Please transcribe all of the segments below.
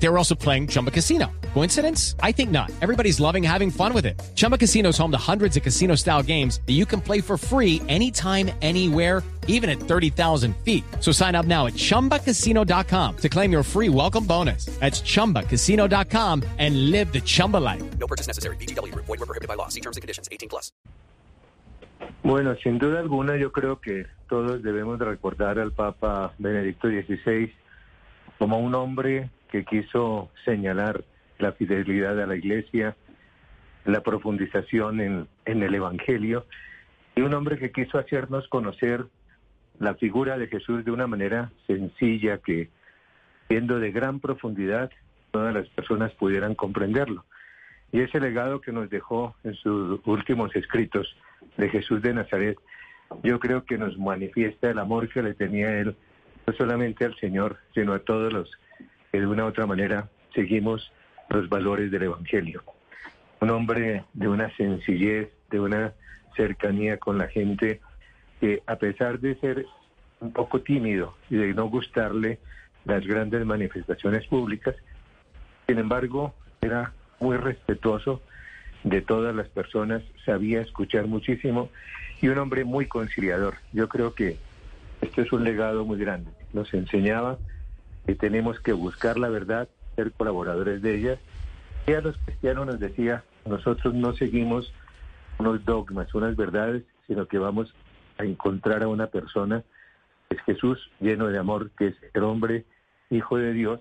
They were also playing Chumba Casino. Coincidence? I think not. Everybody's loving having fun with it. Chumba Casino is home to hundreds of casino style games that you can play for free anytime, anywhere, even at 30,000 feet. So sign up now at chumbacasino.com to claim your free welcome bonus. That's chumbacasino.com and live the Chumba life. No purchase necessary. BGW. Void were prohibited by law. See terms and conditions. 18 plus. Bueno, sin duda alguna yo creo que todos debemos de recordar al Papa Benedicto XVI como un hombre que quiso señalar la fidelidad a la Iglesia, la profundización en, en el Evangelio, y un hombre que quiso hacernos conocer la figura de Jesús de una manera sencilla que, siendo de gran profundidad, todas las personas pudieran comprenderlo. Y ese legado que nos dejó en sus últimos escritos de Jesús de Nazaret, yo creo que nos manifiesta el amor que le tenía él, no solamente al Señor, sino a todos los que de una u otra manera seguimos los valores del Evangelio. Un hombre de una sencillez, de una cercanía con la gente, que a pesar de ser un poco tímido y de no gustarle las grandes manifestaciones públicas, sin embargo, era muy respetuoso de todas las personas, sabía escuchar muchísimo y un hombre muy conciliador. Yo creo que este es un legado muy grande. Nos enseñaba que tenemos que buscar la verdad, ser colaboradores de ella. Y a los cristianos nos decía, nosotros no seguimos unos dogmas, unas verdades, sino que vamos a encontrar a una persona, es Jesús lleno de amor, que es el hombre, hijo de Dios,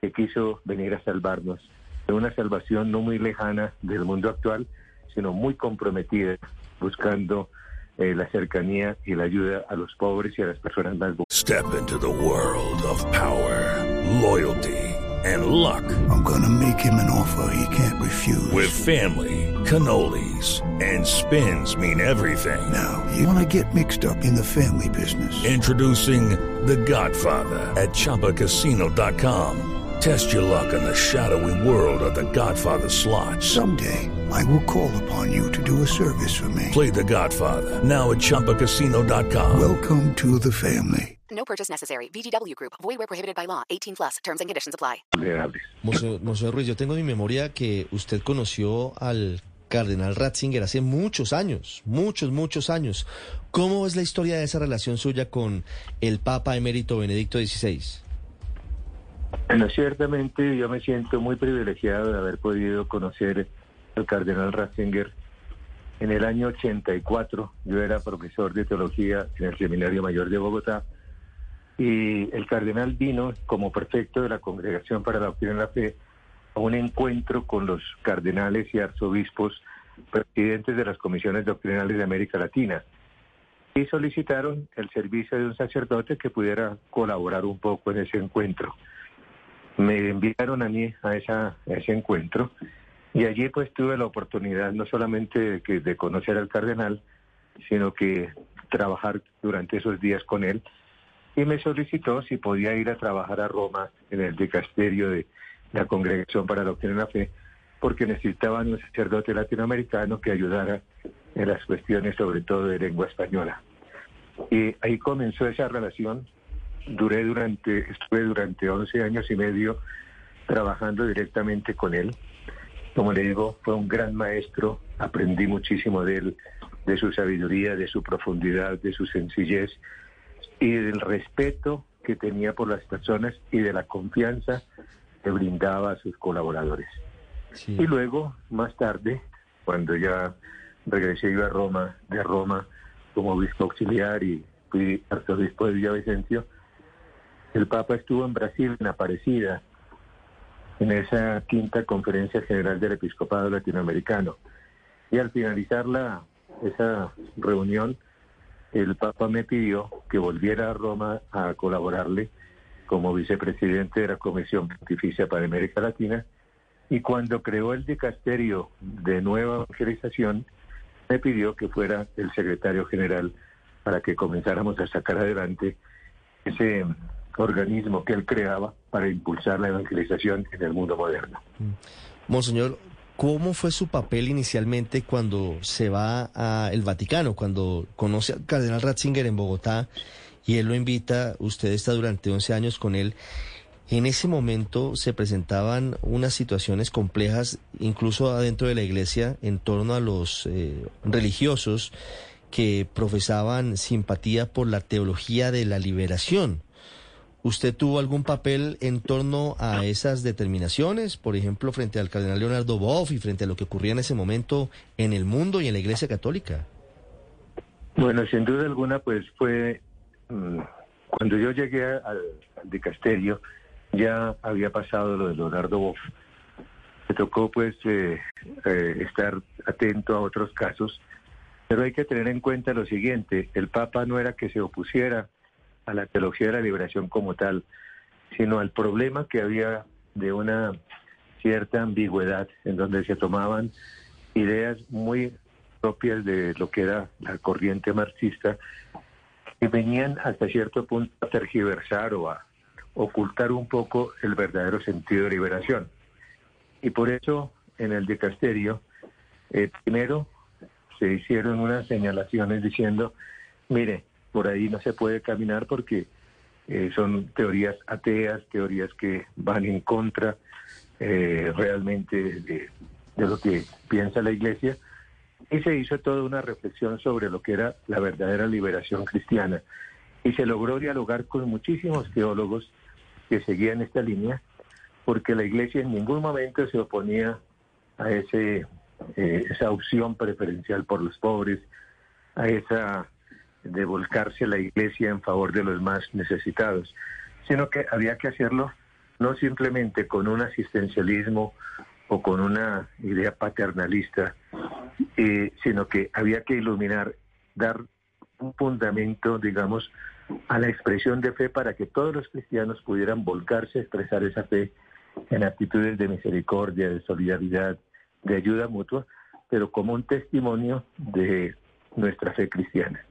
que quiso venir a salvarnos de una salvación no muy lejana del mundo actual, sino muy comprometida, buscando eh, la cercanía y la ayuda a los pobres y a las personas más vulnerables. Step into the world of power, loyalty, and luck. I'm gonna make him an offer he can't refuse. With family, cannolis, and spins mean everything. Now, you wanna get mixed up in the family business. Introducing The Godfather at ChumbaCasino.com. Test your luck in the shadowy world of The Godfather slot. Someday, I will call upon you to do a service for me. Play The Godfather now at ChumbaCasino.com. Welcome to the family. No purchase necessary. VGW Group. Void were prohibited by law. 18 plus. Terms and conditions apply. Monseñor Ruiz, yo tengo en mi memoria que usted conoció al cardenal Ratzinger hace muchos años, muchos, muchos años. ¿Cómo es la historia de esa relación suya con el Papa emérito Benedicto XVI? Bueno, ciertamente yo me siento muy privilegiado de haber podido conocer al cardenal Ratzinger. En el año 84 yo era profesor de teología en el Seminario Mayor de Bogotá y el cardenal vino como prefecto de la Congregación para la Doctrina de la Fe a un encuentro con los cardenales y arzobispos presidentes de las comisiones doctrinales de América Latina y solicitaron el servicio de un sacerdote que pudiera colaborar un poco en ese encuentro me enviaron a mí a, a ese encuentro y allí pues tuve la oportunidad no solamente de, que, de conocer al cardenal, sino que trabajar durante esos días con él y me solicitó si podía ir a trabajar a Roma en el dicasterio de la Congregación para la Doctrina de la Fe, porque necesitaban un sacerdote latinoamericano que ayudara en las cuestiones sobre todo de lengua española. Y ahí comenzó esa relación duré durante, estuve durante 11 años y medio trabajando directamente con él. Como le digo, fue un gran maestro, aprendí muchísimo de él, de su sabiduría, de su profundidad, de su sencillez y del respeto que tenía por las personas y de la confianza que brindaba a sus colaboradores. Sí. Y luego, más tarde, cuando ya regresé iba a Roma, de Roma como obispo auxiliar y fui arzobispo de Villavicencio, el Papa estuvo en Brasil, en Aparecida, en esa quinta conferencia general del episcopado latinoamericano. Y al finalizar la, esa reunión, el Papa me pidió que volviera a Roma a colaborarle como vicepresidente de la Comisión Pontificia para América Latina. Y cuando creó el dicasterio de nueva evangelización, me pidió que fuera el secretario general para que comenzáramos a sacar adelante ese organismo que él creaba para impulsar la evangelización en el mundo moderno. Monseñor, ¿Cómo fue su papel inicialmente cuando se va al Vaticano, cuando conoce al cardenal Ratzinger en Bogotá y él lo invita, usted está durante 11 años con él? En ese momento se presentaban unas situaciones complejas, incluso adentro de la iglesia, en torno a los eh, religiosos que profesaban simpatía por la teología de la liberación. ¿Usted tuvo algún papel en torno a esas determinaciones, por ejemplo, frente al cardenal Leonardo Boff y frente a lo que ocurría en ese momento en el mundo y en la Iglesia Católica? Bueno, sin duda alguna, pues fue mm, cuando yo llegué al, dicasterio, ya había pasado lo de Leonardo Boff. Me tocó pues eh, eh, estar atento a otros casos, pero hay que tener en cuenta lo siguiente, el Papa no era que se opusiera a la teología de la liberación como tal, sino al problema que había de una cierta ambigüedad en donde se tomaban ideas muy propias de lo que era la corriente marxista que venían hasta cierto punto a tergiversar o a ocultar un poco el verdadero sentido de liberación. Y por eso en el dicasterio, eh, primero se hicieron unas señalaciones diciendo, mire, por ahí no se puede caminar porque eh, son teorías ateas, teorías que van en contra eh, realmente de, lo que piensa la Iglesia. Y se hizo toda una reflexión sobre lo que era la verdadera liberación cristiana. Y se logró dialogar con muchísimos teólogos que seguían esta línea, porque la Iglesia en ningún momento se oponía a ese, eh, esa opción preferencial por los pobres, a esa de volcarse la iglesia en favor de los más necesitados, sino que había que hacerlo no simplemente con un asistencialismo o con una idea paternalista, eh, sino que había que iluminar, dar un fundamento, digamos, a la expresión de fe para que todos los cristianos pudieran volcarse a expresar esa fe en actitudes de misericordia, de solidaridad, de ayuda mutua, pero como un testimonio de nuestra fe cristiana.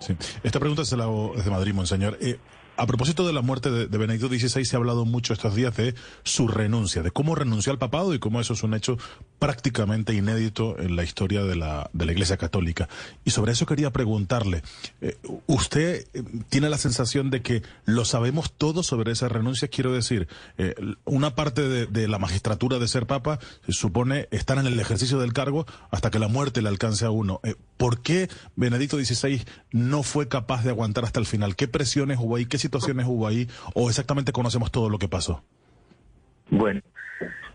Sí. Esta pregunta se la hago desde Madrid, Monseñor. Eh, a propósito de la muerte de, Benedicto XVI, se ha hablado mucho estos días de su renuncia, de cómo renunció al papado y cómo eso es un hecho prácticamente inédito en la historia de la, de la Iglesia Católica. Y sobre eso quería preguntarle, eh, ¿usted eh, tiene la sensación de que lo sabemos todo sobre esa renuncia? Quiero decir, eh, una parte de, de, la magistratura de ser papa se supone estar en el ejercicio del cargo hasta que la muerte le alcance a uno. ¿Por qué Benedicto XVI no fue capaz de aguantar hasta el final? ¿Qué presiones hubo ahí? ¿Qué situaciones hubo ahí? ¿O exactamente conocemos todo lo que pasó? Bueno,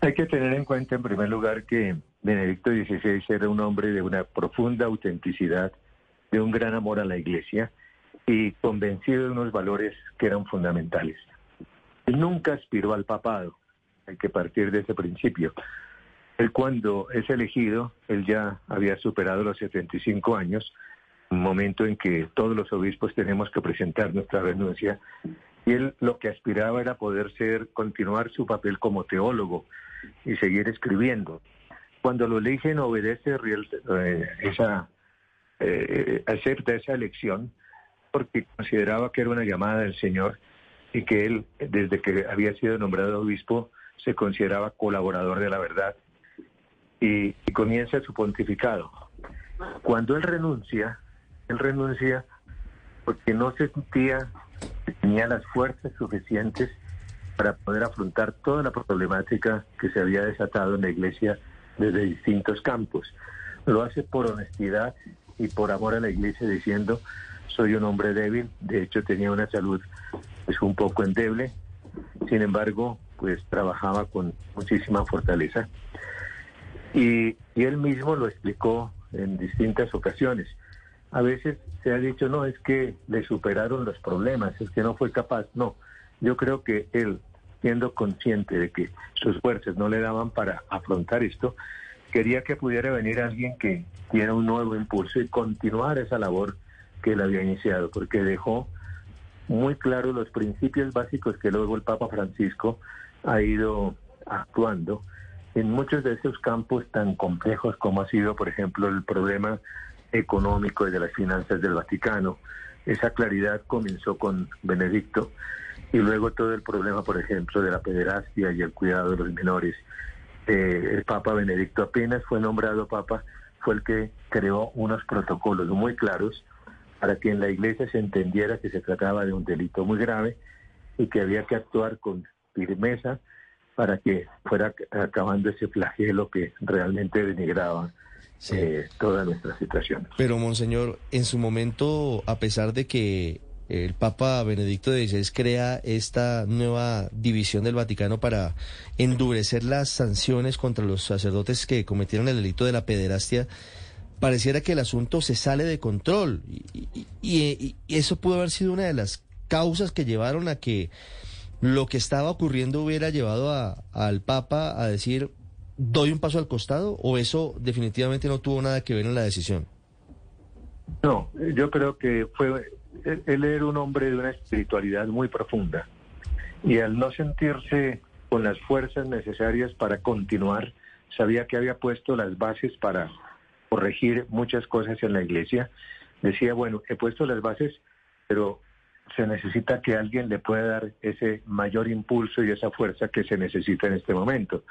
hay que tener en cuenta en primer lugar que Benedicto XVI era un hombre de una profunda autenticidad, de un gran amor a la iglesia y convencido de unos valores que eran fundamentales. Él nunca aspiró al papado, hay que partir de ese principio. Él cuando es elegido, él ya había superado los 75 años, momento en que todos los obispos tenemos que presentar nuestra renuncia, y él lo que aspiraba era poder ser, continuar su papel como teólogo y seguir escribiendo. Cuando lo eligen obedece eh, esa, eh, acepta esa elección porque consideraba que era una llamada del Señor y que él, desde que había sido nombrado obispo, se consideraba colaborador de la verdad y comienza su pontificado. Cuando él renuncia, él renuncia porque no se sentía que tenía las fuerzas suficientes para poder afrontar toda la problemática que se había desatado en la iglesia desde distintos campos. Lo hace por honestidad y por amor a la iglesia diciendo, soy un hombre débil, de hecho tenía una salud pues, un poco endeble, sin embargo, pues trabajaba con muchísima fortaleza. Y, y él mismo lo explicó en distintas ocasiones a veces se ha dicho, no, es que le superaron los problemas, es que no fue capaz. No, yo creo que él, siendo consciente de que sus fuerzas no le daban para afrontar esto, quería que pudiera venir alguien que diera un nuevo impulso y continuar esa labor que él había iniciado, porque dejó muy claro los principios básicos que luego el Papa Francisco ha ido actuando en muchos de esos campos tan complejos como ha sido, por ejemplo, el problema económico y de las finanzas del Vaticano. Esa claridad comenzó con Benedicto y luego todo el problema, por ejemplo, de la pederastia y el cuidado de los menores. eh, el Papa Benedicto apenas fue nombrado Papa, fue el que creó unos protocolos muy claros para que en la iglesia se entendiera que se trataba de un delito muy grave y que había que actuar con firmeza para que fuera acabando ese flagelo que realmente denigraba Sí. eh, toda nuestra situación. Pero, Monseñor, en su momento, a pesar de que el Papa Benedicto XVI crea esta nueva división del Vaticano para endurecer las sanciones contra los sacerdotes que cometieron el delito de la pederastia, pareciera que el asunto se sale de control. Y, y- y- y eso pudo haber sido una de las causas que llevaron a que lo que estaba ocurriendo hubiera llevado a- al Papa a decir, doy un paso al costado, o eso definitivamente no tuvo nada que ver en la decisión. No, yo creo que fue él, era un hombre de una espiritualidad muy profunda y al no sentirse con las fuerzas necesarias para continuar, sabía que había puesto las bases para corregir muchas cosas en la iglesia. Decía, bueno, he puesto las bases, pero se necesita que alguien le pueda dar ese mayor impulso y esa fuerza que se necesita en este momento.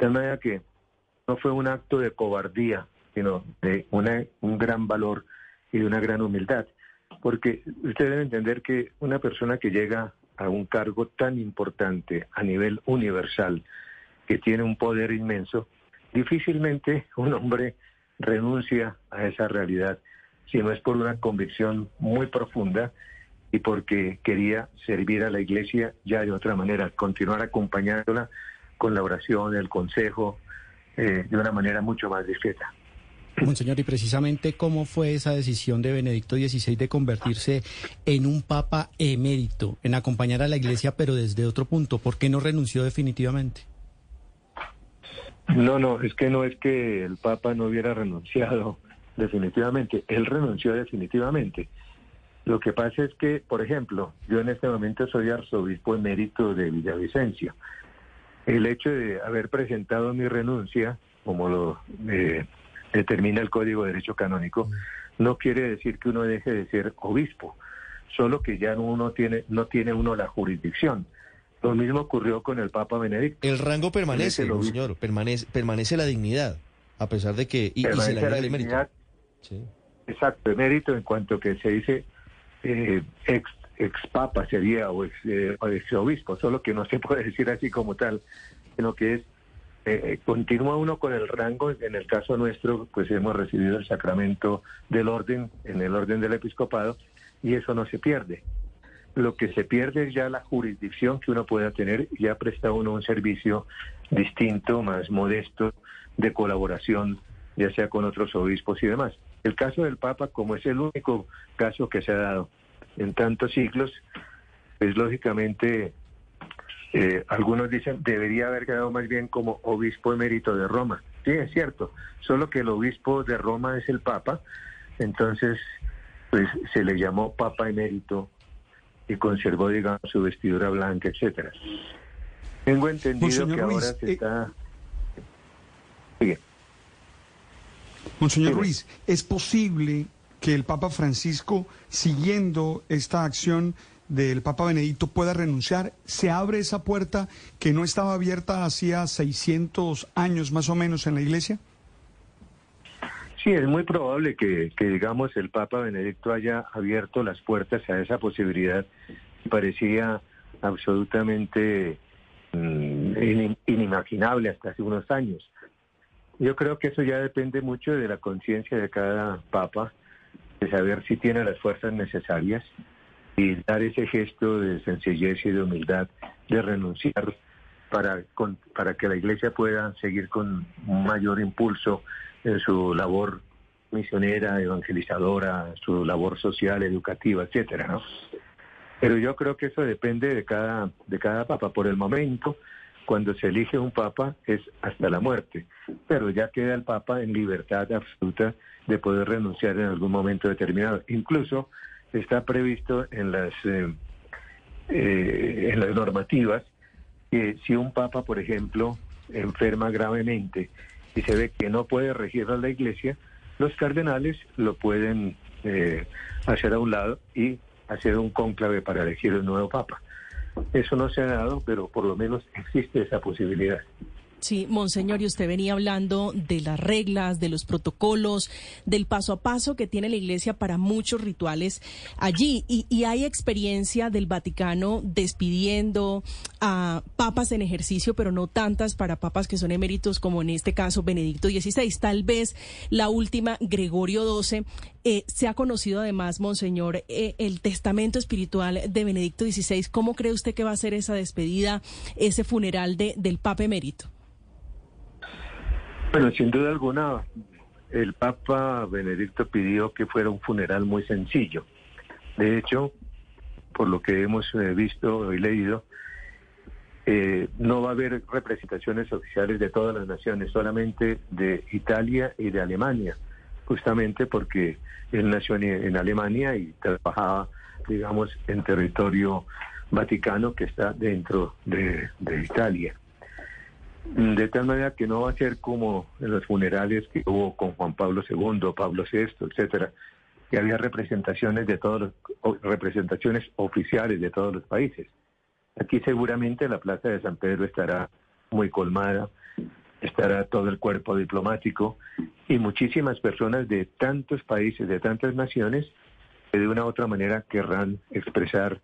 Tal manera que no fue un acto de cobardía, sino de una, un gran valor y de una gran humildad. Porque usted debe entender que una persona que llega a un cargo tan importante a nivel universal, que tiene un poder inmenso, difícilmente un hombre renuncia a esa realidad, si no es por una convicción muy profunda y porque quería servir a la iglesia ya de otra manera, continuar acompañándola con la oración, el consejo, eh, de una manera mucho más discreta. Monseñor, y precisamente cómo fue esa decisión de Benedicto XVI de convertirse en un papa emérito, en acompañar a la iglesia, pero desde otro punto. ¿Por qué no renunció definitivamente? No, no, es que no es que el Papa no hubiera renunciado definitivamente, él renunció definitivamente. Lo que pasa es que, por ejemplo, yo en este momento soy arzobispo emérito de Villavicencio. El hecho de haber presentado mi renuncia, como lo eh, determina el Código de Derecho Canónico, no quiere decir que uno deje de ser obispo, solo que ya uno tiene, no tiene uno la jurisdicción. Lo mismo ocurrió con el Papa Benedicto. El rango permanece, vi. señor, permanece, permanece la dignidad, a pesar de que... Y, y se le la el Sí. Exacto, emérito en cuanto que se dice eh, ex, ex papa sería o ex, eh, obispo, solo que no se puede decir así como tal, sino que es, eh, continúa uno con el rango, en el caso nuestro, pues hemos recibido el sacramento del orden, en el orden del episcopado, y eso no se pierde. Lo que se pierde es ya la jurisdicción que uno pueda tener, ya presta uno un servicio distinto, más modesto, de colaboración, ya sea con otros obispos y demás. El caso del Papa, como es el único caso que se ha dado en tantos siglos, pues lógicamente eh, algunos dicen debería haber quedado más bien como obispo emérito de Roma. Sí, es cierto, solo que el obispo de Roma es el Papa, entonces pues se le llamó Papa emérito y conservó, digamos, su vestidura blanca, etcétera. Tengo entendido Monseñor que ahora se eh, está... Sigue. Monseñor. Ruiz, ¿es posible que el Papa Francisco, siguiendo esta acción del Papa Benedicto, pueda renunciar? ¿Se abre esa puerta que no estaba abierta hacía 600 años más o menos en la Iglesia? Sí, es muy probable que, digamos, el Papa Benedicto haya abierto las puertas a esa posibilidad. Parecía absolutamente mm, in- inimaginable hasta hace unos años. Yo creo que eso ya depende mucho de la conciencia de cada Papa, de saber si tiene las fuerzas necesarias y dar ese gesto de sencillez y de humildad, de renunciar para, con- para que la Iglesia pueda seguir con mayor impulso en su labor misionera, evangelizadora, su labor social, educativa, etcétera, ¿no? Pero yo creo que eso depende de cada, de cada papa. Por el momento, cuando se elige un papa es hasta la muerte, pero ya queda el papa en libertad absoluta de poder renunciar en algún momento determinado. Incluso está previsto en las eh, eh, en las normativas que si un papa, por ejemplo, enferma gravemente y se ve que no puede regir a la iglesia, los cardenales lo pueden eh, hacer a un lado y hacer un cónclave para elegir un nuevo papa. Eso no se ha dado, pero por lo menos existe esa posibilidad. Sí, Monseñor, y usted venía hablando de las reglas, de los protocolos, del paso a paso que tiene la Iglesia para muchos rituales allí. Y, hay experiencia del Vaticano despidiendo a papas en ejercicio, pero no tantas para papas que son eméritos, como en este caso Benedicto XVI. Tal vez la última, Gregorio XII. Eh, se ha conocido además, Monseñor, eh, el testamento espiritual de Benedicto XVI. ¿Cómo cree usted que va a ser esa despedida, ese funeral de, del Papa emérito? Bueno, sin duda alguna, el Papa Benedicto pidió que fuera un funeral muy sencillo. De hecho, por lo que hemos eh, visto y leído, eh, no va a haber representaciones oficiales de todas las naciones, solamente de Italia y de Alemania, justamente porque él nació en, Alemania y trabajaba, digamos, en territorio vaticano que está dentro de Italia. De tal manera que no va a ser como en los funerales que hubo con Juan Pablo II, Pablo VI, etcétera, que había representaciones de todos los, representaciones oficiales de todos los países. Aquí seguramente la Plaza de San Pedro estará muy colmada, estará todo el cuerpo diplomático y muchísimas personas de tantos países, de tantas naciones, que de una u otra manera querrán expresar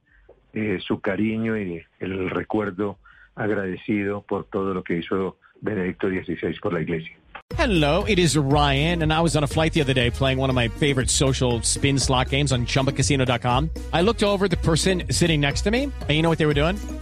eh, su cariño y el recuerdo agradecido por todo lo que hizo Benedicto XVI por la iglesia. Hello, it is Ryan, and I was on a flight the other day playing one of my favorite social spin slot games on chumbacasino.com. I looked over the person sitting next to me, and you know what they were doing?